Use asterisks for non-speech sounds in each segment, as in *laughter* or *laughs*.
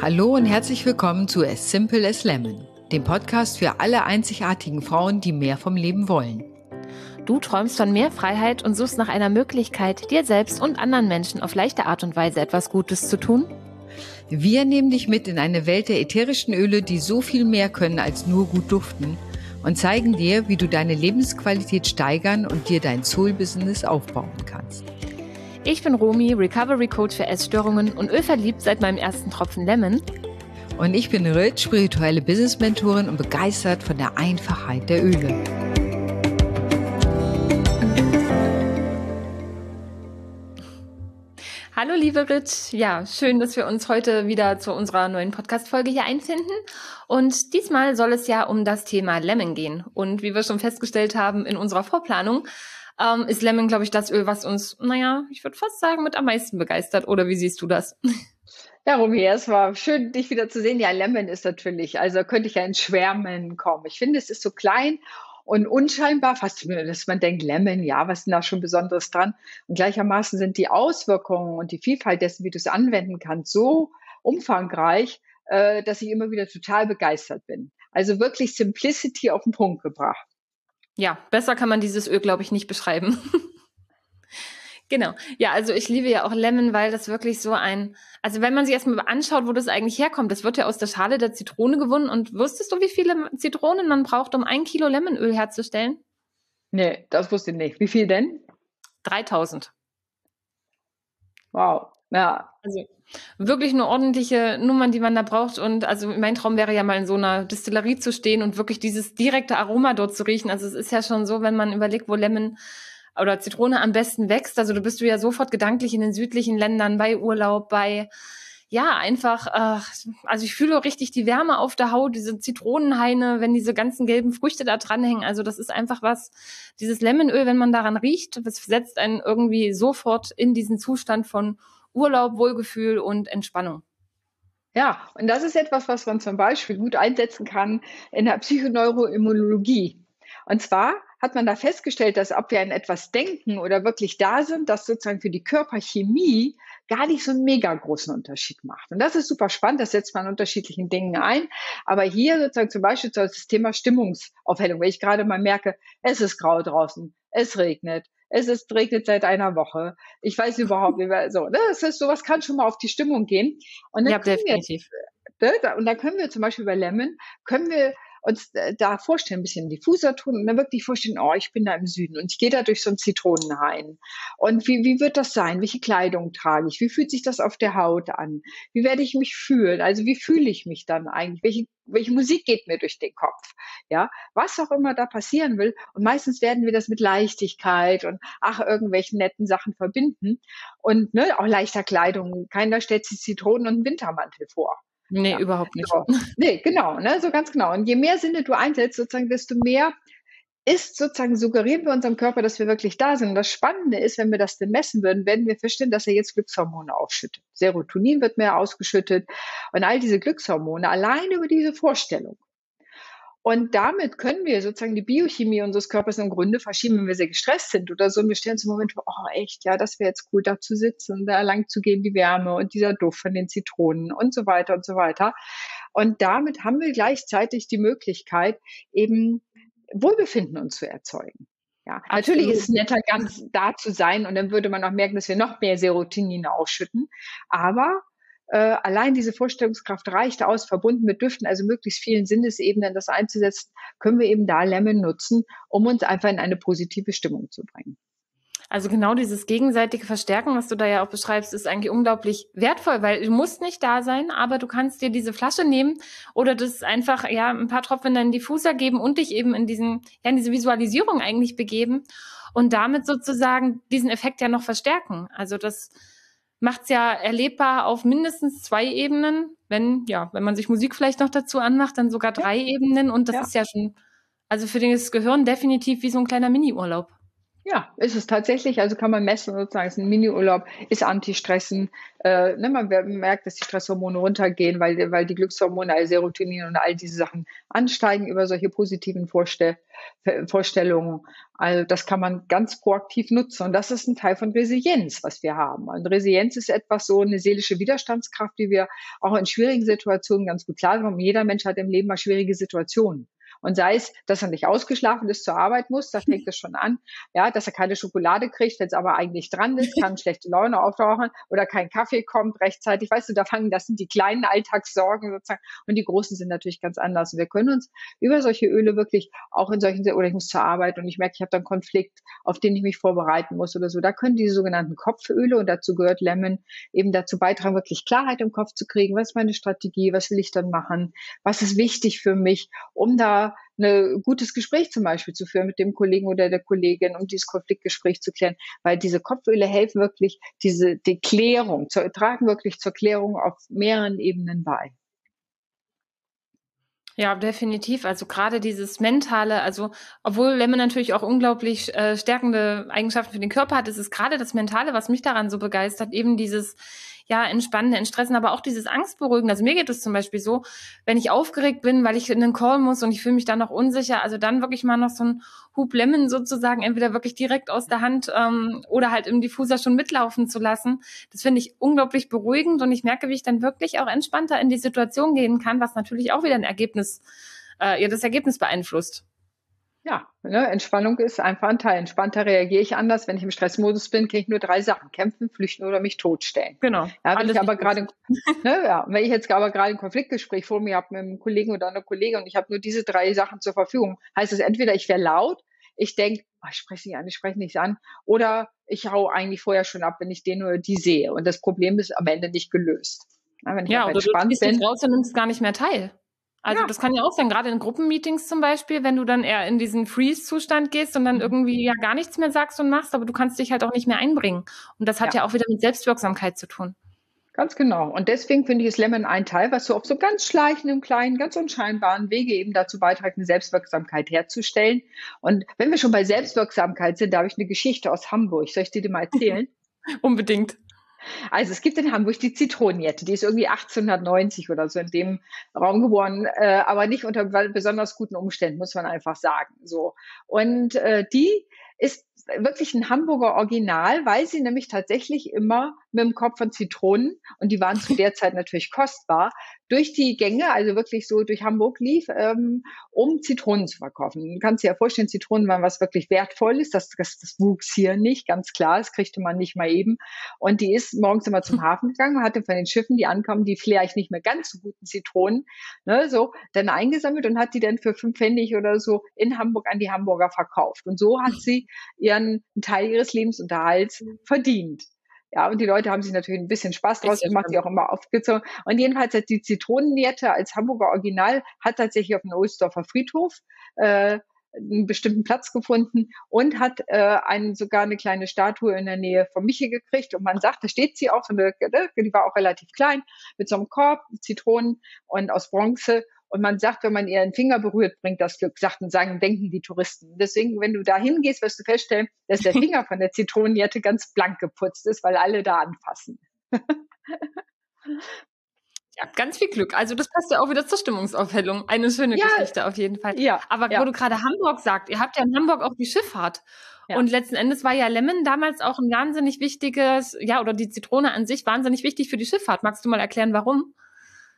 Hallo und herzlich willkommen zu As Simple as Lemon, dem Podcast für alle einzigartigen Frauen, die mehr vom Leben wollen. Du träumst von mehr Freiheit und suchst nach einer Möglichkeit, dir selbst und anderen Menschen auf leichte Art und Weise etwas Gutes zu tun? Wir nehmen dich mit in eine Welt der ätherischen Öle, die so viel mehr können als nur gut duften und zeigen dir, wie du deine Lebensqualität steigern und dir dein Soul-Business aufbauen kannst. Ich bin Romi, Recovery Coach für Essstörungen und ölverliebt seit meinem ersten Tropfen Lemon. Und ich bin Rit, spirituelle Business-Mentorin und begeistert von der Einfachheit der Öle. Hallo liebe Rit, ja, schön, dass wir uns heute wieder zu unserer neuen Podcast-Folge hier einfinden. Und diesmal soll es ja um das Thema Lemon gehen. Und wie wir schon festgestellt haben in unserer Vorplanung, ähm, ist Lemon, glaube ich, das Öl, was uns, naja, ich würde fast sagen, mit am meisten begeistert. Oder wie siehst du das? *laughs* Ja, Romy, es war schön, dich wieder zu sehen. Ja, Lemon ist natürlich, also könnte ich ja in Schwärmen kommen. Ich finde, es ist so klein und unscheinbar, fast dass man denkt, Lemon, ja, was ist denn da schon Besonderes dran? Und gleichermaßen sind die Auswirkungen und die Vielfalt dessen, wie du es anwenden kannst, so umfangreich, äh, dass ich immer wieder total begeistert bin. Also wirklich Simplicity auf den Punkt gebracht. Ja, besser kann man dieses Öl, glaube ich, nicht beschreiben. *laughs* genau. Ja, also ich liebe ja auch Lemon, weil das wirklich so ein, also wenn man sich erstmal anschaut, wo das eigentlich herkommt, das wird ja aus der Schale der Zitrone gewonnen. Und wusstest du, wie viele Zitronen man braucht, um ein Kilo Lemonöl herzustellen? Nee, das wusste ich nicht. Wie viel denn? 3000. Wow. Ja. Also wirklich eine ordentliche Nummern, die man da braucht. Und also mein Traum wäre ja mal in so einer Distillerie zu stehen und wirklich dieses direkte Aroma dort zu riechen. Also es ist ja schon so, wenn man überlegt, wo Lemon oder Zitrone am besten wächst. Also du bist du ja sofort gedanklich in den südlichen Ländern bei Urlaub, bei ja, einfach, äh, also ich fühle richtig die Wärme auf der Haut, diese Zitronenhaine, wenn diese ganzen gelben Früchte da dranhängen. Also das ist einfach was, dieses Lemonöl, wenn man daran riecht, das setzt einen irgendwie sofort in diesen Zustand von Urlaub, Wohlgefühl und Entspannung. Ja, und das ist etwas, was man zum Beispiel gut einsetzen kann in der Psychoneuroimmunologie. Und zwar hat man da festgestellt, dass ob wir an etwas denken oder wirklich da sind, das sozusagen für die Körperchemie gar nicht so einen mega großen Unterschied macht. Und das ist super spannend, das setzt man an unterschiedlichen Dingen ein. Aber hier sozusagen zum Beispiel das Thema Stimmungsaufhellung, wenn ich gerade mal merke, es ist grau draußen, es regnet, es ist, regnet seit einer Woche. Ich weiß *laughs* überhaupt nicht mehr. So, ne? das ist, sowas kann schon mal auf die Stimmung gehen. Und dann ja, definitiv. Wir, ne? Und da können wir zum Beispiel bei Lemon, können wir uns äh, da vorstellen, ein bisschen diffuser tun und dann wirklich vorstellen, oh, ich bin da im Süden und ich gehe da durch so einen Zitronenhain. Und wie, wie wird das sein? Welche Kleidung trage ich? Wie fühlt sich das auf der Haut an? Wie werde ich mich fühlen? Also wie fühle ich mich dann eigentlich? Welche, welche Musik geht mir durch den Kopf? Ja, was auch immer da passieren will. Und meistens werden wir das mit Leichtigkeit und ach, irgendwelchen netten Sachen verbinden. Und ne, auch leichter Kleidung. Keiner stellt sich Zitronen und einen Wintermantel vor. Nee, ja, überhaupt nicht. Genau. Nee, genau, ne, so ganz genau. Und je mehr Sinne du einsetzt, sozusagen, desto mehr ist sozusagen, suggerieren wir unserem Körper, dass wir wirklich da sind. Und das Spannende ist, wenn wir das denn messen würden, werden wir feststellen, dass er jetzt Glückshormone ausschüttet. Serotonin wird mehr ausgeschüttet und all diese Glückshormone allein über diese Vorstellung und damit können wir sozusagen die Biochemie unseres Körpers im Grunde verschieben, wenn wir sehr gestresst sind oder so. Und wir stellen uns im Moment vor, oh echt, ja, das wäre jetzt cool, da zu sitzen, da lang zu gehen, die Wärme und dieser Duft von den Zitronen und so weiter und so weiter. Und damit haben wir gleichzeitig die Möglichkeit, eben Wohlbefinden uns zu erzeugen. Ja, Absolut. natürlich ist es netter, ganz da zu sein und dann würde man auch merken, dass wir noch mehr Serotonin ausschütten. Aber äh, allein diese Vorstellungskraft reicht aus, verbunden mit Düften, also möglichst vielen Sinnesebenen das einzusetzen, können wir eben da Lemon nutzen, um uns einfach in eine positive Stimmung zu bringen. Also genau dieses gegenseitige Verstärken, was du da ja auch beschreibst, ist eigentlich unglaublich wertvoll, weil du musst nicht da sein, aber du kannst dir diese Flasche nehmen oder das einfach ja ein paar Tropfen in deinen Diffuser geben und dich eben in diesen ja in diese Visualisierung eigentlich begeben und damit sozusagen diesen Effekt ja noch verstärken. Also das macht es ja erlebbar auf mindestens zwei Ebenen. Wenn, ja, wenn man sich Musik vielleicht noch dazu anmacht, dann sogar drei ja. Ebenen. Und das ja. ist ja schon, also für das Gehirn definitiv wie so ein kleiner Mini-Urlaub. Ja, ist es tatsächlich. Also kann man messen, sozusagen, ist ein Mini-Urlaub, ist Anti-Stressen. Äh, ne, man merkt, dass die Stresshormone runtergehen, weil, weil die Glückshormone, also Serotonin und all diese Sachen ansteigen über solche positiven Vorstell Vorstellungen. Also das kann man ganz proaktiv nutzen. Und das ist ein Teil von Resilienz, was wir haben. Und Resilienz ist etwas so eine seelische Widerstandskraft, die wir auch in schwierigen Situationen ganz gut klar haben. Jeder Mensch hat im Leben mal schwierige Situationen. Und sei es, dass er nicht ausgeschlafen ist, zur Arbeit muss, da fängt es schon an. Ja, dass er keine Schokolade kriegt, wenn es aber eigentlich dran ist, kann *laughs* schlechte Laune auftauchen oder kein Kaffee kommt rechtzeitig. Weißt du, da fangen, das sind die kleinen Alltagssorgen sozusagen. Und die großen sind natürlich ganz anders. Und wir können uns über solche Öle wirklich auch in solchen, oder ich muss zur Arbeit und ich merke, ich habe da einen Konflikt, auf den ich mich vorbereiten muss oder so. Da können diese sogenannten Kopföle, und dazu gehört Lemon, eben dazu beitragen, wirklich Klarheit im Kopf zu kriegen. Was ist meine Strategie? Was will ich dann machen? Was ist wichtig für mich, um da ein gutes Gespräch zum Beispiel zu führen mit dem Kollegen oder der Kollegin, um dieses Konfliktgespräch zu klären, weil diese Kopföle helfen wirklich, diese die Klärung, zu, tragen wirklich zur Klärung auf mehreren Ebenen bei. Ja, definitiv. Also gerade dieses mentale, also obwohl Lemon natürlich auch unglaublich äh, stärkende Eigenschaften für den Körper hat, ist es gerade das Mentale, was mich daran so begeistert, eben dieses ja, entspannen, entstressen, aber auch dieses Angstberuhigen. Also mir geht es zum Beispiel so, wenn ich aufgeregt bin, weil ich in einen Call muss und ich fühle mich dann noch unsicher, also dann wirklich mal noch so ein Hub sozusagen entweder wirklich direkt aus der Hand ähm, oder halt im Diffuser schon mitlaufen zu lassen. Das finde ich unglaublich beruhigend und ich merke, wie ich dann wirklich auch entspannter in die Situation gehen kann, was natürlich auch wieder ein Ergebnis, äh, ja, das Ergebnis beeinflusst. Ja, ne, Entspannung ist einfach ein Teil. Entspannter reagiere ich anders. Wenn ich im Stressmodus bin, kann ich nur drei Sachen: kämpfen, flüchten oder mich totstellen. Genau. Ja, wenn ich aber gerade, *laughs* ne, ja, wenn ich jetzt aber gerade ein Konfliktgespräch vor mir habe mit einem Kollegen oder einer Kollegin und ich habe nur diese drei Sachen zur Verfügung, heißt es entweder ich wäre laut, ich denke, oh, ich spreche nicht an, ich spreche nichts an, oder ich hau eigentlich vorher schon ab, wenn ich den oder die sehe. Und das Problem ist am Ende nicht gelöst. Ja, wenn ich ja, oder entspannt du bin, raus und nimmst gar nicht mehr teil. Also ja. das kann ja auch sein, gerade in Gruppenmeetings zum Beispiel, wenn du dann eher in diesen Freeze-Zustand gehst und dann mhm. irgendwie ja gar nichts mehr sagst und machst, aber du kannst dich halt auch nicht mehr einbringen. Und das hat ja, ja auch wieder mit Selbstwirksamkeit zu tun. Ganz genau. Und deswegen finde ich es Lemon ein Teil, was so auf so ganz schleichenden, kleinen, ganz unscheinbaren Wege eben dazu beiträgt, eine Selbstwirksamkeit herzustellen. Und wenn wir schon bei Selbstwirksamkeit sind, da habe ich eine Geschichte aus Hamburg. Soll ich dir die mal erzählen? *laughs* Unbedingt. Also es gibt in Hamburg die Zitronenjette, die ist irgendwie 1890 oder so in dem Raum geboren, äh, aber nicht unter besonders guten Umständen, muss man einfach sagen. So und äh, die ist wirklich ein Hamburger Original, weil sie nämlich tatsächlich immer mit dem Kopf von Zitronen, und die waren zu *laughs* der Zeit natürlich kostbar, durch die Gänge, also wirklich so durch Hamburg lief, ähm, um Zitronen zu verkaufen. Du kannst dir ja vorstellen, Zitronen waren was wirklich Wertvolles. Das, das, das wuchs hier nicht, ganz klar. Das kriegte man nicht mal eben. Und die ist morgens immer zum *laughs* Hafen gegangen, hatte von den Schiffen, die ankamen, die vielleicht nicht mehr ganz so guten Zitronen, ne, so, dann eingesammelt und hat die dann für fünf Pfennig oder so in Hamburg an die Hamburger verkauft. Und so hat *laughs* sie ihren Teil ihres Lebensunterhalts verdient. Ja, und die Leute haben sich natürlich ein bisschen Spaß draus gemacht, die auch immer aufgezogen. Und jedenfalls hat die Zitronennierte als Hamburger Original hat tatsächlich auf dem Ohlsdorfer Friedhof äh, einen bestimmten Platz gefunden und hat äh, einen, sogar eine kleine Statue in der Nähe von Michel gekriegt. Und man sagt, da steht sie auch, so eine, ne, die war auch relativ klein, mit so einem Korb, Zitronen und aus Bronze. Und man sagt, wenn man ihren Finger berührt, bringt das Glück, sagten, sagen, denken die Touristen. Deswegen, wenn du da hingehst, wirst du feststellen, dass der *laughs* Finger von der Zitronenjette ganz blank geputzt ist, weil alle da anfassen. *laughs* Ja, ganz viel Glück. Also das passt ja auch wieder zur Stimmungsaufhellung. Eine schöne ja, Geschichte auf jeden Fall. Ja, Aber ja. wo du gerade Hamburg sagst, ihr habt ja in Hamburg auch die Schifffahrt. Ja. Und letzten Endes war ja Lemon damals auch ein wahnsinnig wichtiges, ja, oder die Zitrone an sich wahnsinnig wichtig für die Schifffahrt. Magst du mal erklären, warum?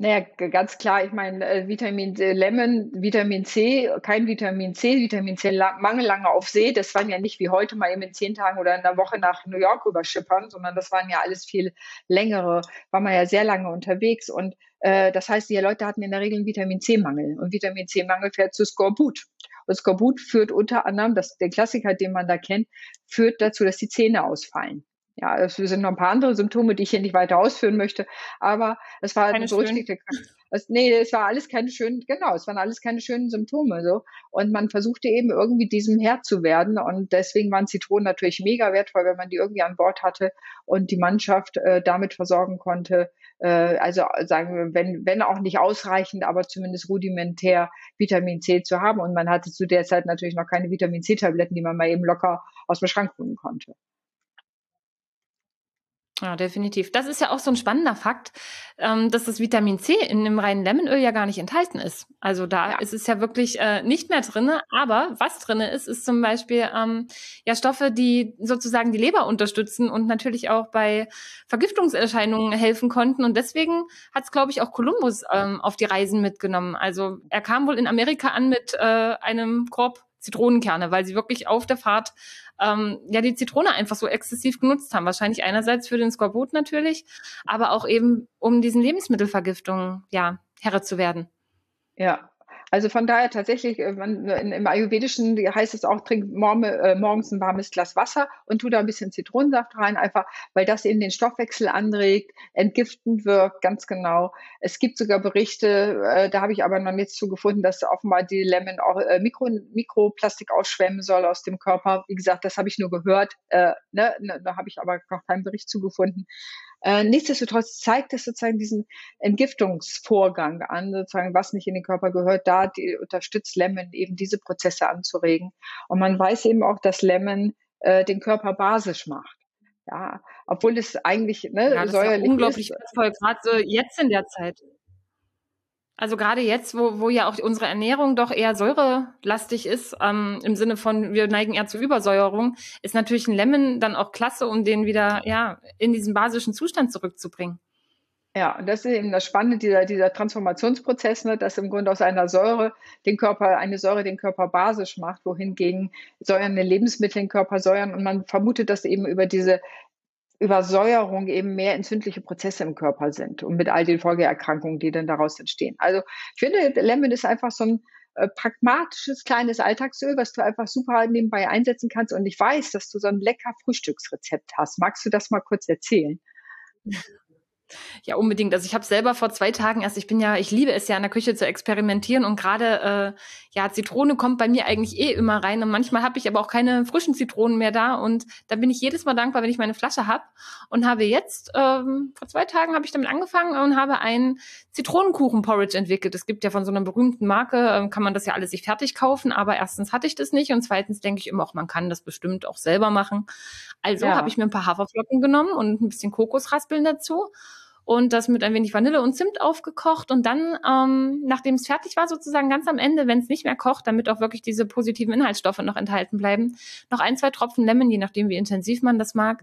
Naja, ganz klar, ich meine, äh, Vitamin äh, Lemon, Vitamin C, kein Vitamin C, Vitamin C Mangel lange auf See, das waren ja nicht wie heute mal eben in zehn Tagen oder in einer Woche nach New York überschippern, sondern das waren ja alles viel längere, war man ja sehr lange unterwegs und äh, das heißt, die Leute hatten in der Regel einen Vitamin C-Mangel und Vitamin C-Mangel fährt zu Skorbut. Und Skorbut führt unter anderem, das der Klassiker, den man da kennt, führt dazu, dass die Zähne ausfallen. Ja, es sind noch ein paar andere Symptome, die ich hier nicht weiter ausführen möchte, aber es war Keine so richtig, es, nee, es war alles keine schönen, genau, es waren alles keine schönen Symptome so. Und man versuchte eben irgendwie diesem Herr zu werden. Und deswegen waren Zitronen natürlich mega wertvoll, wenn man die irgendwie an Bord hatte und die Mannschaft äh, damit versorgen konnte. Äh, also sagen wir, wenn, wenn auch nicht ausreichend, aber zumindest rudimentär Vitamin C zu haben. Und man hatte zu der Zeit natürlich noch keine Vitamin C-Tabletten, die man mal eben locker aus dem Schrank holen konnte. Ja, definitiv. Das ist ja auch so ein spannender Fakt, ähm, dass das Vitamin C in dem reinen Lemonöl ja gar nicht enthalten ist. Also da ja. ist es ja wirklich äh, nicht mehr drinne. Aber was drinne ist, ist zum Beispiel ähm, ja Stoffe, die sozusagen die Leber unterstützen und natürlich auch bei Vergiftungserscheinungen helfen konnten. Und deswegen hat es, glaube ich, auch Kolumbus ähm, auf die Reisen mitgenommen. Also er kam wohl in Amerika an mit äh, einem Korb Zitronenkerne, weil sie wirklich auf der Fahrt ähm, ja die Zitrone einfach so exzessiv genutzt haben. Wahrscheinlich einerseits für den Skorbut natürlich, aber auch eben um diesen Lebensmittelvergiftungen ja Herre zu werden. Ja, also von daher tatsächlich, äh, man, im Ayurvedischen heißt es auch, trink äh, morgens ein warmes Glas Wasser und tu da ein bisschen Zitronensaft rein, einfach weil das eben den Stoffwechsel anregt, entgiftend wirkt, ganz genau. Es gibt sogar Berichte, äh, da habe ich aber noch nichts zu gefunden, dass offenbar die Lemon auch Mikro, Mikroplastik ausschwemmen soll aus dem Körper. Wie gesagt, das habe ich nur gehört, äh, ne, ne da habe ich aber noch keinen Bericht zu gefunden. Äh, nichtsdestotrotz zeigt es sozusagen diesen Entgiftungsvorgang an, sozusagen, was nicht in den Körper gehört. Da die, unterstützt Lemon eben diese Prozesse anzuregen. Und man weiß eben auch, dass Lemon äh, den Körper basisch macht. Ja, obwohl es eigentlich ne, ja, das säuerlich ist. Ja unglaublich wertvoll, gerade so jetzt in der Zeit. Also gerade jetzt, wo, wo ja auch unsere Ernährung doch eher säurelastig ist, ähm, im Sinne von, wir neigen eher zur Übersäuerung, ist natürlich ein Lemon dann auch klasse, um den wieder ja, in diesen basischen Zustand zurückzubringen. Ja, und das ist eben das Spannende, dieser, dieser Transformationsprozess, ne, dass im Grunde aus einer Säure den Körper, eine Säure den Körper basisch macht, wohingegen säuernde Lebensmittel den Körper säuern. Und man vermutet, dass eben über diese Übersäuerung eben mehr entzündliche Prozesse im Körper sind und mit all den Folgeerkrankungen, die dann daraus entstehen. Also ich finde, Lemon ist einfach so ein äh, pragmatisches kleines Alltagsöl, was du einfach super nebenbei einsetzen kannst. Und ich weiß, dass du so ein lecker Frühstücksrezept hast. Magst du das mal kurz erzählen? Ja, unbedingt. Also ich habe selber vor zwei Tagen erst, ich bin ja, ich liebe es ja in der Küche zu experimentieren und gerade äh, ja, Zitrone kommt bei mir eigentlich eh immer rein und manchmal habe ich aber auch keine frischen Zitronen mehr da und da bin ich jedes Mal dankbar, wenn ich meine Flasche habe und habe jetzt ähm, vor zwei Tagen habe ich damit angefangen und habe einen Zitronenkuchen-Porridge entwickelt. Es gibt ja von so einer berühmten Marke, ähm, kann man das ja alles sich fertig kaufen, aber erstens hatte ich das nicht und zweitens denke ich immer auch, man kann das bestimmt auch selber machen. Also ja. habe ich mir ein paar Haferflocken genommen und ein bisschen Kokosraspeln dazu und das mit ein wenig Vanille und Zimt aufgekocht und dann, ähm, nachdem es fertig war, sozusagen ganz am Ende, wenn es nicht mehr kocht, damit auch wirklich diese positiven Inhaltsstoffe noch enthalten bleiben, noch ein, zwei Tropfen Lemon, je nachdem wie intensiv man das mag,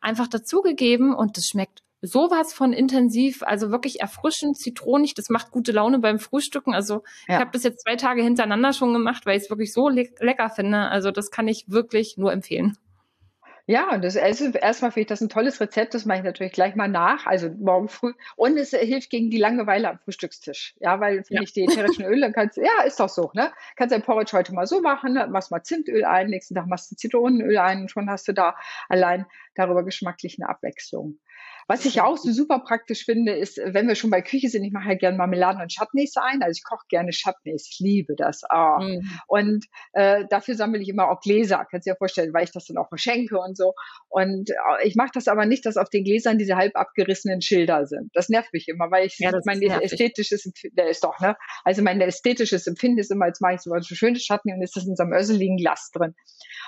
einfach dazugegeben und das schmeckt sowas von intensiv, also wirklich erfrischend, zitronig, das macht gute Laune beim Frühstücken. Also ja. ich habe das jetzt zwei Tage hintereinander schon gemacht, weil ich es wirklich so le lecker finde. Also das kann ich wirklich nur empfehlen. Ja, und das also erstmal finde ich das ein tolles Rezept, das mache ich natürlich gleich mal nach, also morgen früh. Und es hilft gegen die Langeweile am Frühstückstisch. Ja, weil finde ja. ich die ätherischen Öle, kannst ja, ist doch so, ne? Kannst dein Porridge heute mal so machen, ne? machst mal Zimtöl ein, nächsten Tag machst du Zitronenöl ein und schon hast du da allein darüber geschmacklich eine Abwechslung. Was ich auch so super praktisch finde, ist, wenn wir schon bei Küche sind, ich mache ja gerne Marmeladen und Chutneys ein. Also ich koche gerne Chutneys, ich liebe das. Oh. Mhm. Und äh, dafür sammle ich immer auch Gläser, kannst du dir vorstellen, weil ich das dann auch verschenke und so. Und äh, ich mache das aber nicht, dass auf den Gläsern diese halb abgerissenen Schilder sind. Das nervt mich immer, weil ich ja, mein ästhetisches der ist doch, ne? Also mein ästhetisches Empfinden ist immer, jetzt mache ich so ein schönes Chutney und ist das in so einem össeligen Glas drin.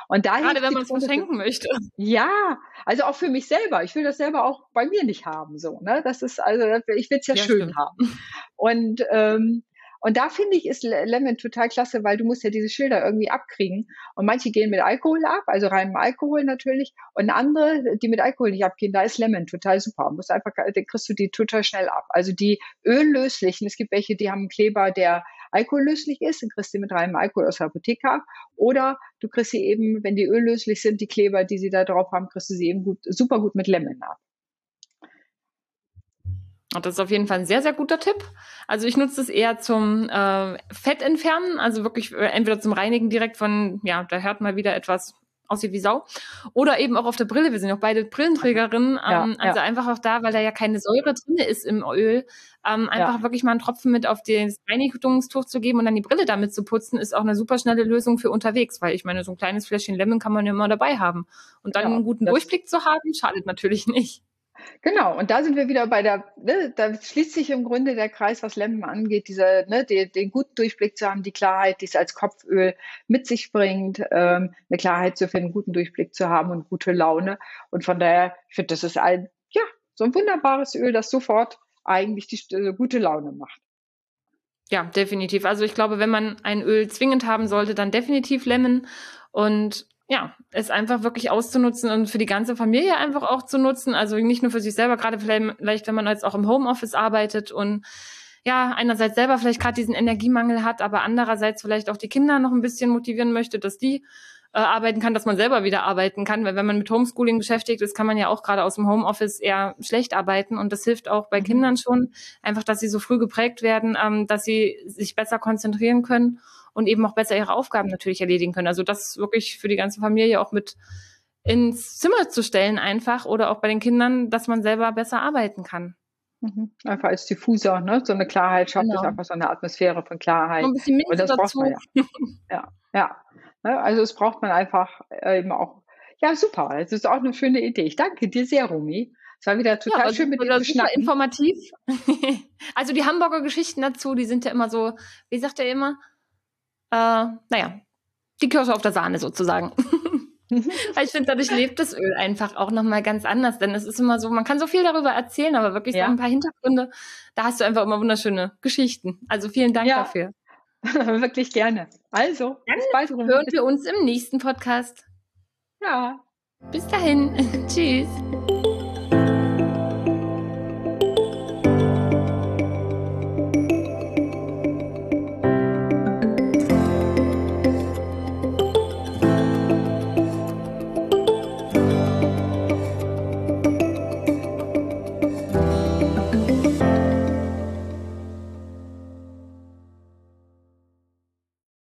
Und da Gerade wenn man es verschenken möchte. Ja, also auch für mich selber. Ich will das selber auch bei mir nicht haben. So, ne? Das ist also, ich will es ja, ja, schön stimmt. haben. Und ähm, und da finde ich, ist Lemon total klasse, weil du musst ja diese Schilder irgendwie abkriegen. Und manche gehen mit Alkohol ab, also reinem Alkohol natürlich. Und andere, die mit Alkohol nicht abgehen, da ist Lemon total super. Musst einfach, dann kriegst du die total schnell ab. Also die öllöslichen, es gibt welche, die haben einen Kleber, der alkohollöslich ist, dann kriegst du die mit reinem Alkohol aus der Apotheke ab. Oder du kriegst sie eben, wenn die öllöslich sind, die Kleber, die sie da drauf haben, kriegst du sie eben gut, super gut mit Lemon ab. Und das ist auf jeden Fall ein sehr, sehr guter Tipp. Also ich nutze es eher zum äh, Fett entfernen, also wirklich äh, entweder zum Reinigen direkt von, ja, da hört mal wieder etwas aussieht wie Sau. Oder eben auch auf der Brille. Wir sind auch beide Brillenträgerinnen. Ja, ähm, also ja. einfach auch da, weil da ja keine Säure drin ist im Öl, ähm, einfach Ja. wirklich mal einen Tropfen mit auf das Reinigungstuch zu geben und dann die Brille damit zu putzen, ist auch eine super schnelle Lösung für unterwegs, weil ich meine, so ein kleines Fläschchen Lemon kann man ja immer dabei haben. Und dann einen guten Durchblick zu haben, schadet natürlich *laughs* nicht. Genau, und da sind wir wieder bei der, ne, da schließt sich im Grunde der Kreis, was Lemon angeht, dieser, ne, den, den guten Durchblick zu haben, die Klarheit, die es als Kopföl mit sich bringt, ähm, eine Klarheit zu finden, guten Durchblick zu haben und gute Laune. Und von daher, ich finde, das ist ein, ja, so ein wunderbares Öl, das sofort eigentlich die äh, gute Laune macht. Ja, definitiv. Also ich glaube, wenn man ein Öl zwingend haben sollte, dann definitiv Lemon und ja, es einfach wirklich auszunutzen und für die ganze Familie einfach auch zu nutzen. Also nicht nur für sich selber, gerade vielleicht, wenn man jetzt auch im Homeoffice arbeitet und ja, einerseits selber vielleicht gerade diesen Energiemangel hat, aber andererseits vielleicht auch die Kinder noch ein bisschen motivieren möchte, dass die äh, arbeiten kann, dass man selber wieder arbeiten kann. Weil wenn man mit Homeschooling beschäftigt ist, kann man ja auch gerade aus dem Homeoffice eher schlecht arbeiten. Und das hilft auch bei Mhm. Kindern schon, einfach, dass sie so früh geprägt werden, ähm, dass sie sich besser konzentrieren können und eben auch besser ihre Aufgaben natürlich erledigen können. Also das wirklich für die ganze Familie auch mit ins Zimmer zu stellen einfach oder auch bei den Kindern, dass man selber besser arbeiten kann. Mhm. Einfach als Diffuser, ne? So eine Klarheit schafft Genau. es einfach so eine Atmosphäre von Klarheit. Noch ein bisschen Und Minze das braucht dazu. man ja. Ja, ja. Ne, Also es braucht man einfach äh, eben auch. Ja, super. Es ist auch eine schöne Idee. Ich danke dir sehr, Rumi. Es war wieder total aber schön mit dir super informativ. *laughs* also die Hamburger Geschichten dazu, die sind ja immer so, wie sagt er immer? Äh, naja, die Kirsche auf der Sahne sozusagen. *laughs* Ich finde, dadurch lebt das Öl einfach auch nochmal ganz anders. Denn es ist immer so, man kann so viel darüber erzählen, aber wirklich Ja. so ein paar Hintergründe, da hast du einfach immer wunderschöne Geschichten. Also vielen Dank Ja. dafür. *laughs* Wirklich gerne. Also, Dann bis bald. Hören wir uns im nächsten Podcast. Ja. Bis dahin. *laughs* Tschüss.